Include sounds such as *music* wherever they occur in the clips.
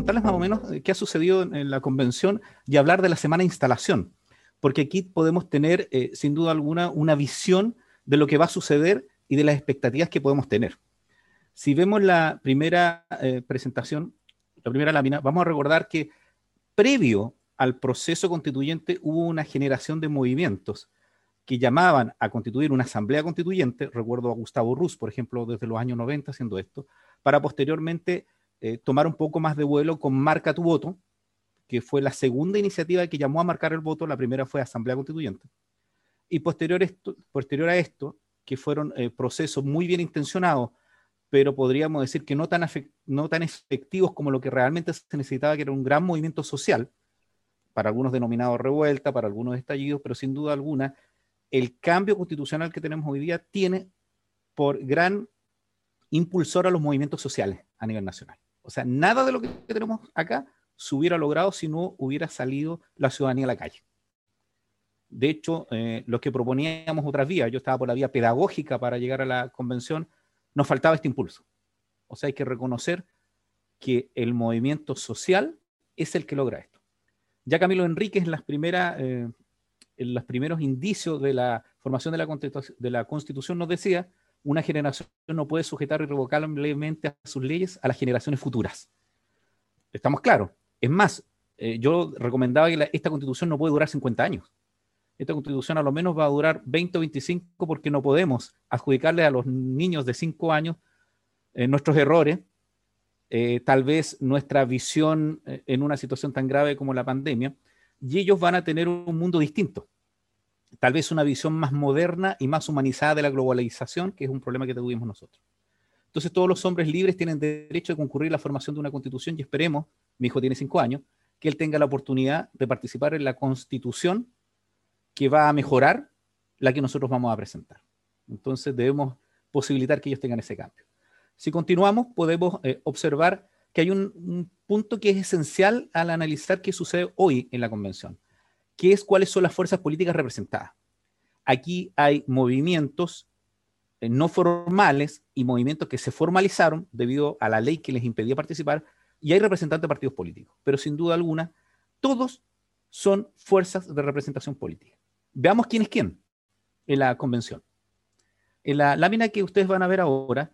contarles más o menos qué ha sucedido en, la convención y hablar de la semana de instalación, porque aquí podemos tener, eh, sin duda alguna, una visión de lo que va a suceder y de las expectativas que podemos tener. Si vemos la primera eh, presentación, la primera lámina, vamos a recordar que previo al proceso constituyente hubo una generación de movimientos que llamaban a constituir una asamblea constituyente, recuerdo a Gustavo Ruz, por ejemplo, desde los años 90 haciendo esto, para posteriormente eh, tomar un poco más de vuelo con Marca tu voto, que fue la segunda iniciativa que llamó a marcar el voto, la primera fue Asamblea Constituyente. Y posterior, esto, posterior a esto, que fueron eh, procesos muy bien intencionados, pero podríamos decir que no tan, no tan efectivos como lo que realmente se necesitaba, que era un gran movimiento social, para algunos denominado revuelta, para algunos estallidos, pero sin duda alguna, el cambio constitucional que tenemos hoy día tiene por gran impulsor a los movimientos sociales a nivel nacional. O sea, nada de lo que tenemos acá se hubiera logrado si no hubiera salido la ciudadanía a la calle. De hecho, eh, los que proponíamos otras vías, yo estaba por la vía pedagógica para llegar a la convención, nos faltaba este impulso. O sea, hay que reconocer que el movimiento social es el que logra esto. Ya Camilo Enríquez en las primeras, eh, en los primeros indicios de la formación de la, de la Constitución nos decía una generación no puede sujetar irrevocablemente a sus leyes a las generaciones futuras. Estamos claros. Es más, eh, yo recomendaba que esta constitución no puede durar 50 años. Esta constitución a lo menos va a durar 20 o 25 porque no podemos adjudicarle a los niños de 5 años eh, nuestros errores, eh, tal vez nuestra visión en una situación tan grave como la pandemia, y ellos van a tener un mundo distinto tal vez una visión más moderna y más humanizada de la globalización, que es un problema que tuvimos nosotros. Entonces todos los hombres libres tienen derecho a concurrir a la formación de una constitución y esperemos, mi hijo tiene cinco años, que él tenga la oportunidad de participar en la constitución que va a mejorar la que nosotros vamos a presentar. Entonces debemos posibilitar que ellos tengan ese cambio. Si continuamos, podemos eh, observar que hay un punto que es esencial al analizar qué sucede hoy en la convención que es cuáles son las fuerzas políticas representadas. Aquí hay movimientos eh, no formales y movimientos que se formalizaron debido a la ley que les impedía participar y hay representantes de partidos políticos, pero sin duda alguna, todos son fuerzas de representación política. Veamos quién es quién en la convención. En la lámina que ustedes van a ver ahora,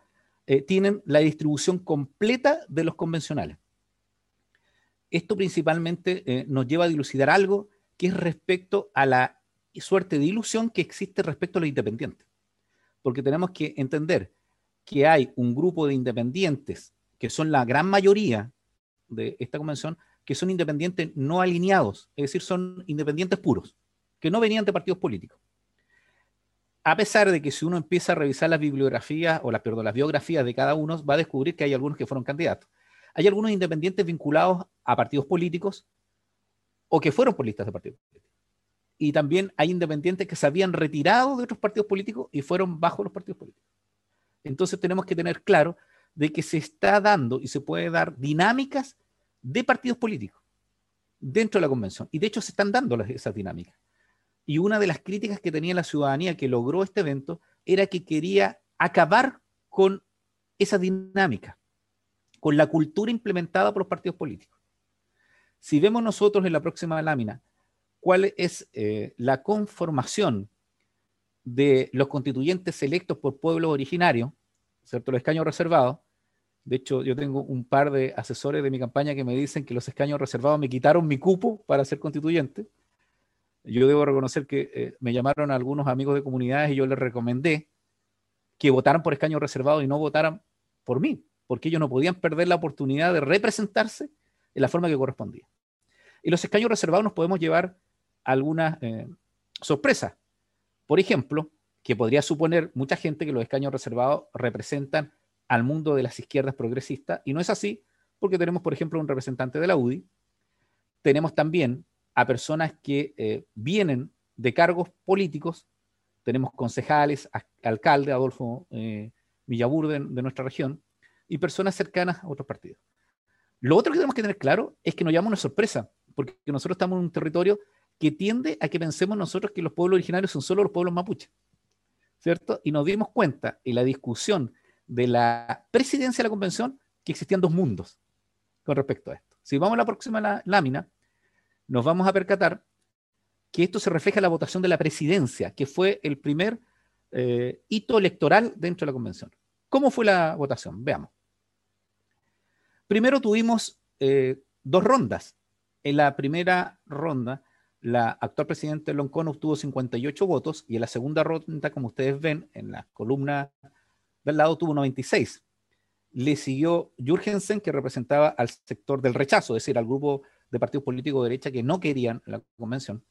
eh, tienen la distribución completa de los convencionales. Esto principalmente eh, nos lleva a dilucidar algo que es respecto a la suerte de ilusión que existe respecto a los independientes. Porque tenemos que entender que hay un grupo de independientes, que son la gran mayoría de esta convención, que son independientes no alineados, es decir, son independientes puros, que no venían de partidos políticos. A pesar de que si uno empieza a revisar las bibliografías o las, perdón, las biografías de cada uno, va a descubrir que hay algunos que fueron candidatos. Hay algunos independientes vinculados a partidos políticos, o que fueron por listas de partidos políticos. Y también hay independientes que se habían retirado de otros partidos políticos y fueron bajo los partidos políticos. Entonces tenemos que tener claro de que se está dando y se puede dar dinámicas de partidos políticos dentro de la convención. Y de hecho se están dando esas dinámicas. Y una de las críticas que tenía la ciudadanía que logró este evento era que quería acabar con esa dinámica, con la cultura implementada por los partidos políticos. Si vemos nosotros en la próxima lámina cuál es eh, la conformación de los constituyentes electos por pueblos originarios, ¿cierto? Los escaños reservados. De hecho, yo tengo un par de asesores de mi campaña que me dicen que los escaños reservados me quitaron mi cupo para ser constituyente. Yo debo reconocer que eh, me llamaron algunos amigos de comunidades y yo les recomendé que votaran por escaños reservados y no votaran por mí, porque ellos no podían perder la oportunidad de representarse en la forma que correspondía. Y los escaños reservados nos podemos llevar algunas eh, sorpresas. Por ejemplo, que podría suponer mucha gente que los escaños reservados representan al mundo de las izquierdas progresistas, y no es así, porque tenemos, por ejemplo, un representante de la UDI, tenemos también a personas que eh, vienen de cargos políticos, tenemos concejales, alcalde Adolfo eh, Villabur de nuestra región, y personas cercanas a otros partidos. Lo otro que tenemos que tener claro es que nos llama una sorpresa, porque nosotros estamos en un territorio que tiende a que pensemos nosotros que los pueblos originarios son solo los pueblos mapuches, ¿cierto? Y nos dimos cuenta en la discusión de la presidencia de la convención que existían dos mundos con respecto a esto. Si vamos a la próxima lámina, nos vamos a percatar que esto se refleja en la votación de la presidencia, que fue el primer eh, hito electoral dentro de la convención. ¿Cómo fue la votación? Veamos. Primero tuvimos eh, dos rondas. En la primera ronda, la actual presidente Loncón obtuvo 58 votos y en la segunda ronda, como ustedes ven en la columna del lado, tuvo 96 le siguió Jürgensen, que representaba al sector del rechazo, es decir, al grupo de partidos políticos de derecha que no querían la convención.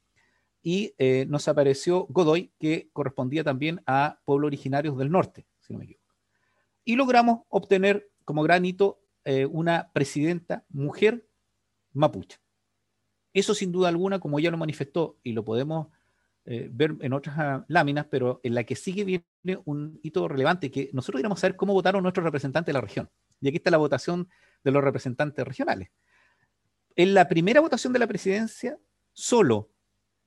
Y eh, nos apareció Godoy, que correspondía también a pueblos originarios del norte, si no me equivoco. Y logramos obtener como gran hito eh, una presidenta mujer mapuche. Eso sin duda alguna, como ya lo manifestó y lo podemos eh, ver en otras ah, láminas, pero en la que sigue viene un hito relevante, que nosotros queremos saber cómo votaron nuestros representantes de la región. Y aquí está la votación de los representantes regionales. En la primera votación de la presidencia, solo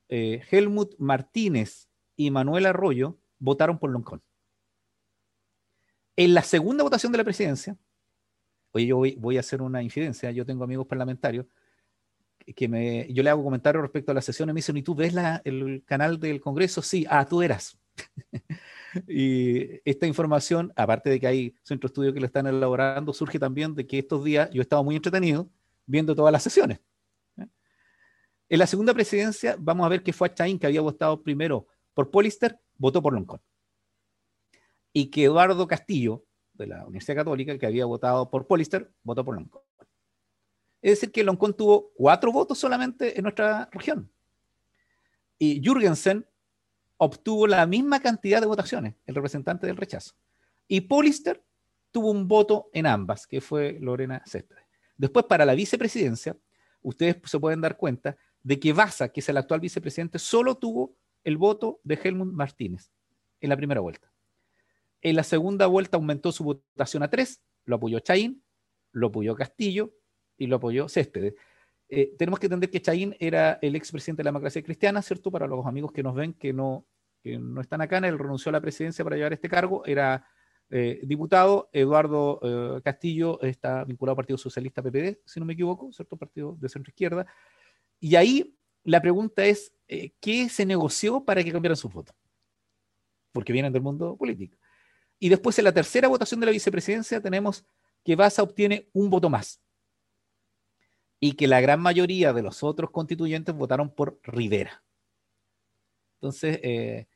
eh, Helmut Martínez y Manuel Arroyo votaron por Loncón. En la segunda votación de la presidencia, oye, yo voy, voy a hacer una infidencia, yo tengo amigos parlamentarios que me, yo le hago comentarios respecto a la sesión y me dicen, ¿y tú ves el canal del Congreso? Sí, ah, tú eras. *laughs* y esta información, aparte de que hay centro de estudio que lo están elaborando, surge también de que estos días yo he estado muy entretenido viendo todas las sesiones. En la segunda presidencia, vamos a ver que fue Achaín que había votado primero por Polister, votó por Loncón. Y que Eduardo Castillo, de la Universidad Católica, que había votado por Polister, votó por Loncón. Es decir, que Loncón tuvo cuatro votos solamente en nuestra región. Y Jürgensen obtuvo la misma cantidad de votaciones, el representante del rechazo. Y Polister tuvo un voto en ambas, que fue Lorena Céspedes. Después, para la vicepresidencia, ustedes se pueden dar cuenta de que Baza, que es el actual vicepresidente, solo tuvo el voto de Helmut Martínez en la primera vuelta. En la segunda vuelta aumentó su votación a tres, lo apoyó Chaín, lo apoyó Castillo y lo apoyó Céspedes. Eh, tenemos que entender que Chaín era el expresidente de la democracia cristiana, ¿cierto? Para los amigos que nos ven que no, que no están acá, él renunció a la presidencia para llevar este cargo, era eh, diputado, Eduardo eh, Castillo está vinculado al Partido Socialista PPD, si no me equivoco, ¿cierto? Partido de centro izquierda. Y ahí la pregunta es, ¿qué se negoció para que cambiaran sus votos? Porque vienen del mundo político. Y después en la tercera votación de la vicepresidencia tenemos que Baza obtiene un voto más y que la gran mayoría de los otros constituyentes votaron por Rivera. Entonces, eh,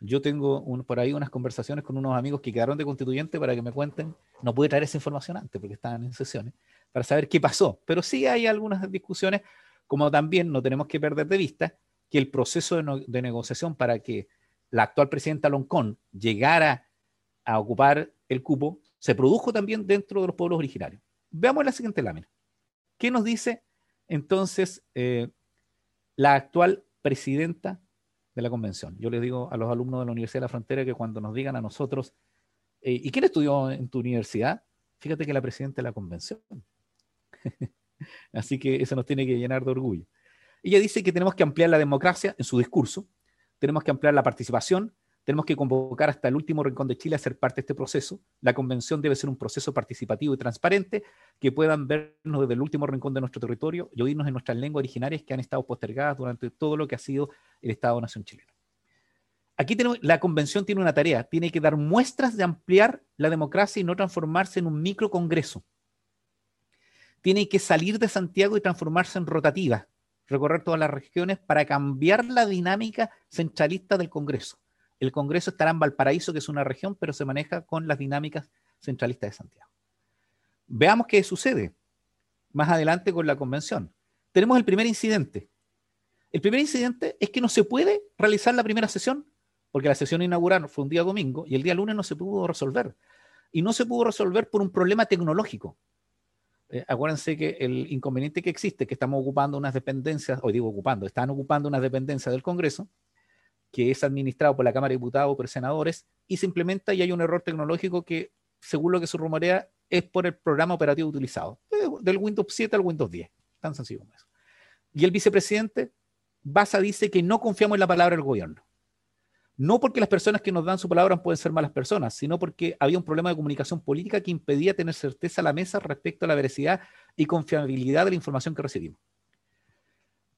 yo tengo por ahí unas conversaciones con unos amigos que quedaron de constituyente para que me cuenten. No pude traer esa información antes porque estaban en sesiones, para saber qué pasó. Pero sí hay algunas discusiones, como también no tenemos que perder de vista que el proceso de, negociación para que la actual presidenta Loncón llegara a ocupar el cupo se produjo también dentro de los pueblos originarios. Veamos la siguiente lámina. ¿Qué nos dice entonces eh, la actual presidenta de la convención? Yo les digo a los alumnos de la Universidad de la Frontera que cuando nos digan a nosotros, eh, ¿y quién estudió en tu universidad? Fíjate que la presidenta de la convención. *laughs* Así que eso nos tiene que llenar de orgullo. Ella dice que tenemos que ampliar la democracia en su discurso, tenemos que ampliar la participación, tenemos que convocar hasta el último rincón de Chile a ser parte de este proceso. La convención debe ser un proceso participativo y transparente que puedan vernos desde el último rincón de nuestro territorio y oírnos en nuestras lenguas originarias que han estado postergadas durante todo lo que ha sido el Estado-Nación chileno. Aquí la convención tiene una tarea, tiene que dar muestras de ampliar la democracia y no transformarse en un microcongreso. Tiene que salir de Santiago y transformarse en rotativa, recorrer todas las regiones para cambiar la dinámica centralista del Congreso el Congreso estará en Valparaíso, que es una región, pero se maneja con las dinámicas centralistas de Santiago. Veamos qué sucede más adelante con la convención. Tenemos el primer incidente. El primer incidente es que no se puede realizar la primera sesión, porque la sesión inaugural fue un día domingo y el día lunes no se pudo resolver. Y no se pudo resolver por un problema tecnológico. Eh, acuérdense que el inconveniente que existe, que estamos ocupando unas dependencias, hoy digo ocupando, están ocupando unas dependencias del Congreso, que es administrado por la Cámara de Diputados o por senadores y se implementa y hay un error tecnológico que, según lo que se rumorea, es por el programa operativo utilizado, del Windows 7 al Windows 10. Tan sencillo como eso. Y el vicepresidente Baza dice que no confiamos en la palabra del gobierno. no porque las personas que nos dan su palabra pueden ser malas personas, sino porque había un problema de comunicación política que impedía tener certeza a la mesa respecto a la veracidad y confiabilidad de la información que recibimos.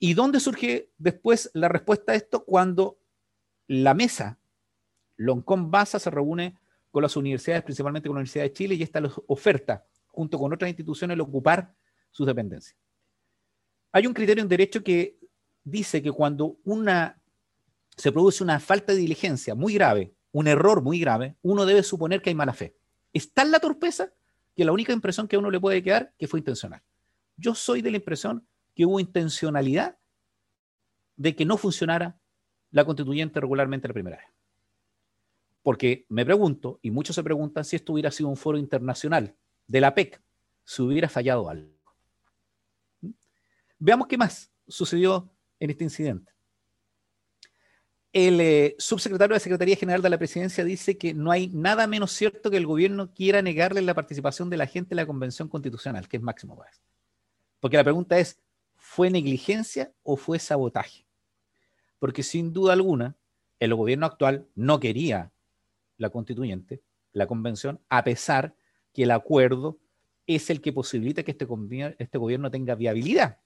¿Y dónde surge después la respuesta a esto? Cuando la mesa, Loncón Basa, se reúne con las universidades, principalmente con la Universidad de Chile, y esta les oferta, junto con otras instituciones, el ocupar sus dependencias. Hay un criterio en derecho que dice que cuando una se produce una falta de diligencia muy grave, un error muy grave, uno debe suponer que hay mala fe. Es tal la torpeza que la única impresión que a uno le puede quedar que fue intencional. Yo soy de la impresión que hubo intencionalidad de que no funcionara la constituyente regularmente la primera vez. Porque me pregunto, y muchos se preguntan, si esto hubiera sido un foro internacional de la PEC, si hubiera fallado algo. Veamos qué más sucedió en este incidente. El eh, subsecretario de Secretaría General de la Presidencia dice que no hay nada menos cierto que el gobierno quiera negarle la participación de la gente en la Convención Constitucional, que es Máximo Páez. Porque la pregunta es, ¿fue negligencia o fue sabotaje? Porque sin duda alguna, el gobierno actual no quería la constituyente, la convención, a pesar que el acuerdo es el que posibilita que este, este gobierno tenga viabilidad.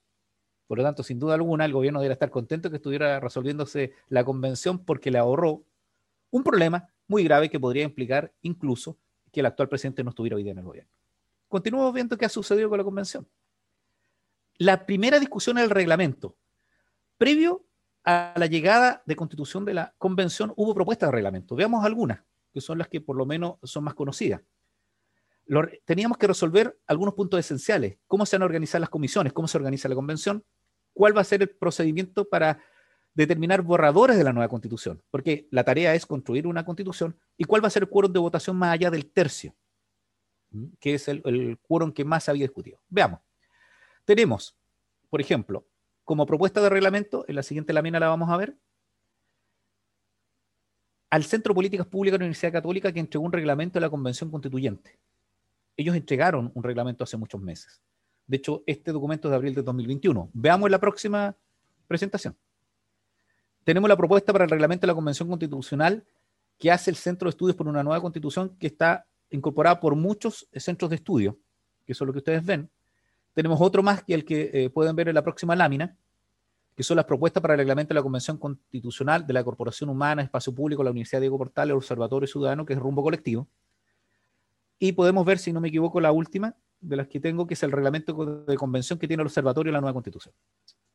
Por lo tanto, sin duda alguna, el gobierno debería estar contento que estuviera resolviéndose la convención porque le ahorró un problema muy grave que podría implicar incluso que el actual presidente no estuviera hoy día en el gobierno. Continuamos viendo qué ha sucedido con la convención. La primera discusión el reglamento. Previo a la llegada de constitución de la convención hubo propuestas de reglamento. Veamos algunas, que son las que por lo menos son más conocidas. teníamos que resolver algunos puntos esenciales. ¿Cómo se van a organizar las comisiones? ¿Cómo se organiza la convención? cuál va a ser el procedimiento para determinar borradores de la nueva constitución, porque la tarea es construir una constitución y cuál va a ser el quórum de votación más allá del tercio, que es el, el quórum que más se había discutido. Veamos. Tenemos, por ejemplo, como propuesta de reglamento, en la siguiente lámina la vamos a ver, al Centro de Políticas Públicas de la Universidad Católica que entregó un reglamento de la Convención Constituyente. Ellos entregaron un reglamento hace muchos meses. De hecho, este documento es de abril de 2021. Veamos la próxima presentación. Tenemos la propuesta para el reglamento de la Convención Constitucional que hace el Centro de Estudios por una nueva constitución que está incorporada por muchos centros de estudio, que eso es lo que ustedes ven. Tenemos otro más que el que eh, pueden ver en la próxima lámina, que son las propuestas para el reglamento de la Convención Constitucional de la Corporación Humana, Espacio Público, la Universidad Diego Portales, el Observatorio Ciudadano, que es rumbo colectivo. Y podemos ver, si no me equivoco, la última, de las que tengo, que es el reglamento de convención que tiene el Observatorio de la Nueva Constitución.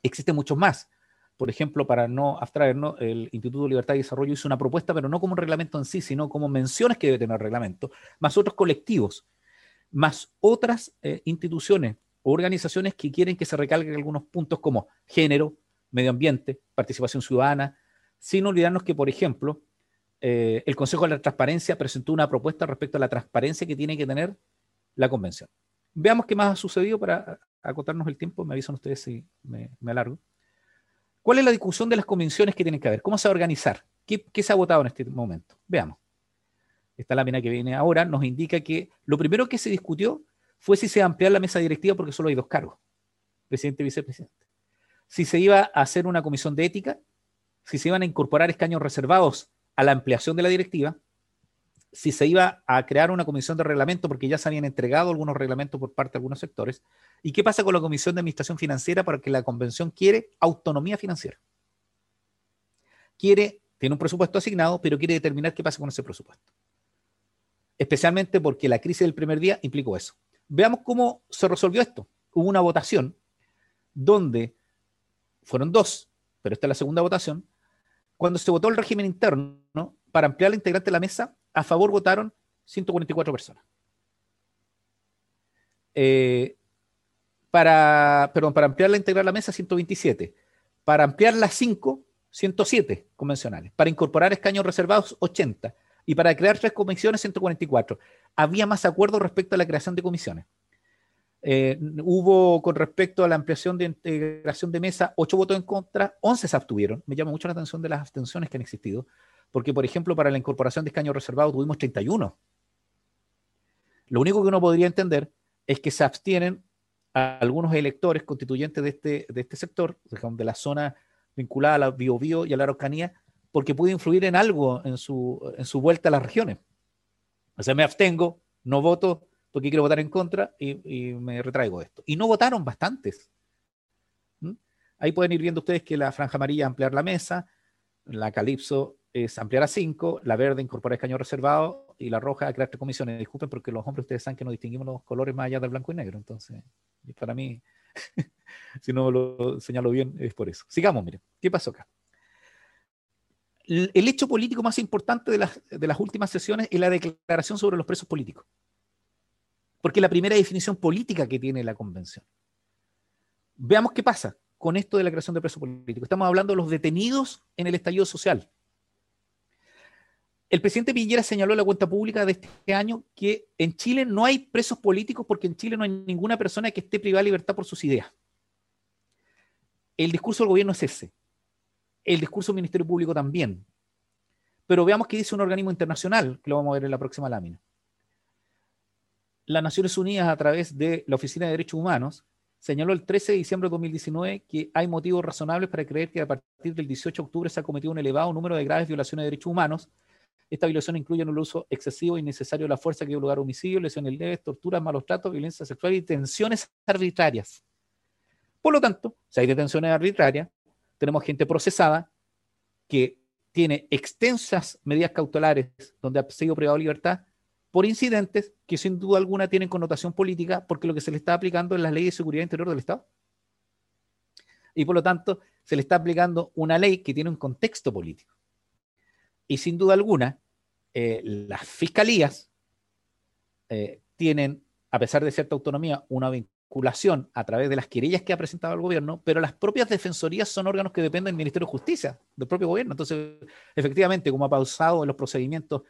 Existen muchos más. Por ejemplo, para no abstraernos, el Instituto de Libertad y Desarrollo hizo una propuesta, pero no como un reglamento en sí, sino como menciones que debe tener el reglamento, más otros colectivos, más otras eh, instituciones organizaciones que quieren que se recalquen algunos puntos como género, medio ambiente, participación ciudadana, sin olvidarnos que, por ejemplo, eh, el Consejo de la Transparencia presentó una propuesta respecto a la transparencia que tiene que tener la convención. Veamos qué más ha sucedido para acotarnos el tiempo. Me avisan ustedes si me, alargo. ¿Cuál es la discusión de las convenciones que tienen que haber? ¿Cómo se va a organizar? ¿Qué, se ha votado en este momento? Veamos. Esta lámina que viene ahora nos indica que lo primero que se discutió fue si se iba a ampliar la mesa directiva porque solo hay dos cargos, presidente y vicepresidente. Si se iba a hacer una comisión de ética, si se iban a incorporar escaños reservados a la ampliación de la directiva si se iba a crear una comisión de reglamento, porque ya se habían entregado algunos reglamentos por parte de algunos sectores. ¿Y qué pasa con la comisión de administración financiera? Porque la convención quiere autonomía financiera. Quiere, tiene un presupuesto asignado, pero quiere determinar qué pasa con ese presupuesto. Especialmente porque la crisis del primer día implicó eso. Veamos cómo se resolvió esto. Hubo una votación donde fueron dos, pero esta es la segunda votación. Cuando se votó el régimen interno para ampliar la integrante de la mesa, a favor votaron 144 personas. Eh, para, perdón, para ampliar la integrar la mesa, 127. Para ampliar las 5, 107 convencionales. Para incorporar escaños reservados, 80. Y para crear tres comisiones, 144. Había más acuerdo respecto a la creación de comisiones. Eh, hubo con respecto a la ampliación de integración de mesa, 8 votos en contra, 11 se abstuvieron. Me llama mucho la atención de las abstenciones que han existido porque, por ejemplo, para la incorporación de escaños reservados tuvimos 31. Lo único que uno podría entender es que se abstienen algunos electores constituyentes de este, de este sector, de la zona vinculada a la Biobío y a la Araucanía, porque puede influir en algo en su, en su vuelta a las regiones. O sea, me abstengo, no voto porque quiero votar en contra y, me retraigo esto. Y no votaron bastantes. ¿Mm? Ahí pueden ir viendo ustedes que la franja amarilla ampliar la mesa, la calipso es ampliar a 5, la verde incorporar escaño reservado y la roja crear tres comisiones. Disculpen porque los hombres ustedes saben que no distinguimos los colores más allá del blanco y negro. Entonces, para mí, *laughs* si no lo señalo bien, es por eso. Sigamos, miren. ¿Qué pasó acá? El hecho político más importante de las, últimas sesiones es la declaración sobre los presos políticos. Porque es la primera definición política que tiene la convención. Veamos qué pasa con esto de la creación de presos políticos. Estamos hablando de los detenidos en el estallido social. El presidente Piñera señaló en la cuenta pública de este año que en Chile no hay presos políticos porque en Chile no hay ninguna persona que esté privada de libertad por sus ideas. El discurso del gobierno es ese. El discurso del Ministerio Público también. Pero veamos qué dice un organismo internacional, que lo vamos a ver en la próxima lámina. Las Naciones Unidas, a través de la Oficina de Derechos Humanos, señaló el 13 de diciembre de 2019 que hay motivos razonables para creer que a partir del 18 de octubre se ha cometido un elevado número de graves violaciones de derechos humanos esta violación incluye el uso excesivo e innecesario de la fuerza que dio lugar a homicidios, lesiones leves, torturas, malos tratos, violencia sexual y detenciones arbitrarias. Por lo tanto, si hay detenciones arbitrarias, tenemos gente procesada que tiene extensas medidas cautelares donde ha sido privado de libertad por incidentes que sin duda alguna tienen connotación política porque lo que se le está aplicando es la ley de seguridad interior del Estado. Y por lo tanto, se le está aplicando una ley que tiene un contexto político. Y sin duda alguna, eh, las fiscalías eh, tienen, a pesar de cierta autonomía, una vinculación a través de las querellas que ha presentado el gobierno, pero las propias defensorías son órganos que dependen del Ministerio de Justicia, del propio gobierno. Entonces, efectivamente, como ha pausado en los procedimientos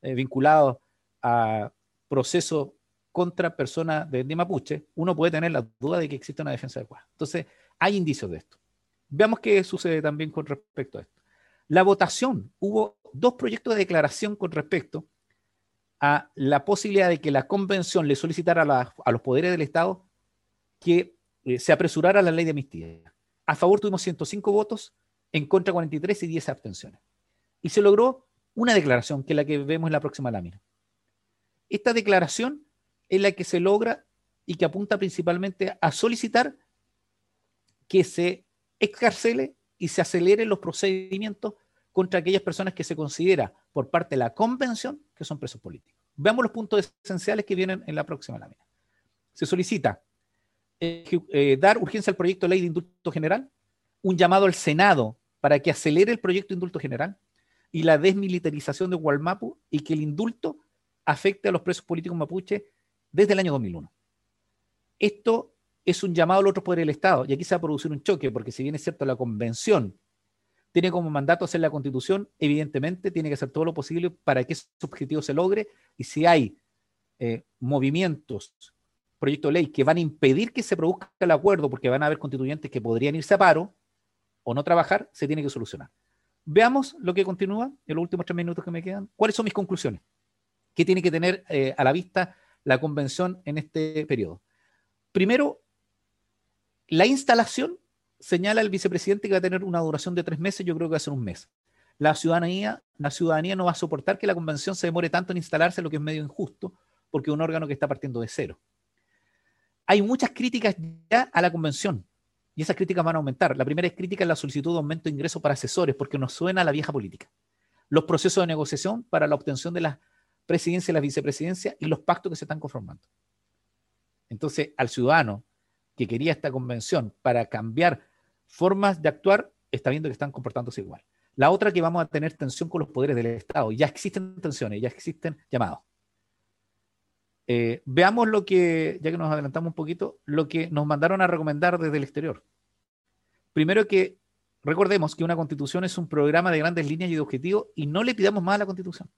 eh, vinculados a procesos contra personas de mapuche, uno puede tener la duda de que existe una defensa adecuada. Entonces, hay indicios de esto. Veamos qué sucede también con respecto a esto. La votación, hubo dos proyectos de declaración con respecto a la posibilidad de que la convención le solicitara a, los poderes del Estado que eh, se apresurara la ley de amnistía. A favor tuvimos 105 votos, en contra 43 y 10 abstenciones. Y se logró una declaración, que es la que vemos en la próxima lámina. Esta declaración es la que se logra y que apunta principalmente a solicitar que se excarcele y se aceleren los procedimientos contra aquellas personas que se considera por parte de la convención que son presos políticos. Veamos los puntos esenciales que vienen en la próxima lámina. Se solicita eh, dar urgencia al proyecto de ley de indulto general, un llamado al Senado para que acelere el proyecto de indulto general y la desmilitarización de Hualmapu y que el indulto afecte a los presos políticos mapuche desde el año 2001. Esto es un llamado al otro poder del Estado. Y aquí se va a producir un choque, porque si bien es cierto, la convención tiene como mandato hacer la constitución, evidentemente tiene que hacer todo lo posible para que ese objetivo se logre. Y si hay eh, movimientos, proyectos de ley que van a impedir que se produzca el acuerdo, porque van a haber constituyentes que podrían irse a paro o no trabajar, se tiene que solucionar. Veamos lo que continúa en los últimos tres minutos que me quedan. ¿Cuáles son mis conclusiones? ¿Qué tiene que tener eh, a la vista la convención en este periodo? Primero, la instalación señala el vicepresidente que va a tener una duración de tres meses, yo creo que va a ser un mes. La ciudadanía, la ciudadanía no va a soportar que la convención se demore tanto en instalarse, lo que es medio injusto, porque es un órgano que está partiendo de cero. Hay muchas críticas ya a la convención y esas críticas van a aumentar. La primera es crítica en la solicitud de aumento de ingresos para asesores, porque nos suena a la vieja política. Los procesos de negociación para la obtención de la presidencia y la vicepresidencia y los pactos que se están conformando. Entonces, al ciudadano que quería esta convención para cambiar formas de actuar, está viendo que están comportándose igual. La otra que vamos a tener tensión con los poderes del Estado. Ya existen tensiones, ya existen llamados. Eh, veamos lo que, ya que nos adelantamos un poquito, lo que nos mandaron a recomendar desde el exterior. Primero que recordemos que una constitución es un programa de grandes líneas y de objetivos y no le pidamos más a la constitución.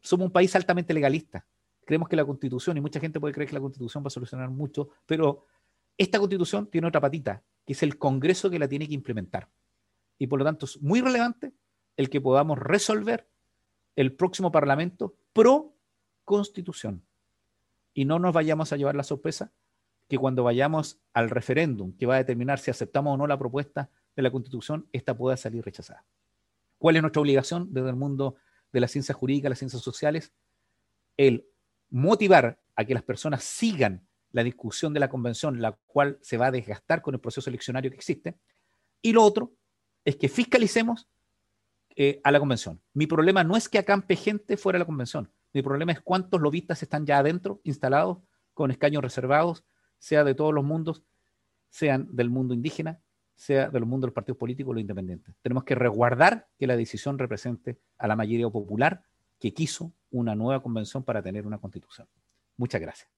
Somos un país altamente legalista. Creemos que la constitución, y mucha gente puede creer que la constitución va a solucionar mucho, pero esta constitución tiene otra patita, que es el Congreso que la tiene que implementar. Y por lo tanto es muy relevante el que podamos resolver el próximo Parlamento pro constitución. Y no nos vayamos a llevar la sorpresa que cuando vayamos al referéndum que va a determinar si aceptamos o no la propuesta de la constitución, esta pueda salir rechazada. ¿Cuál es nuestra obligación desde el mundo de las ciencias jurídicas, las ciencias sociales? El motivar a que las personas sigan la discusión de la convención, la cual se va a desgastar con el proceso eleccionario que existe. Y lo otro es que fiscalicemos eh, a la convención. Mi problema no es que acampe gente fuera de la convención. Mi problema es cuántos lobistas están ya adentro, instalados, con escaños reservados, sea de todos los mundos, sean del mundo indígena, sea del mundo de los partidos políticos o los independientes. Tenemos que resguardar que la decisión represente a la mayoría popular que quiso una nueva convención para tener una constitución. Muchas gracias.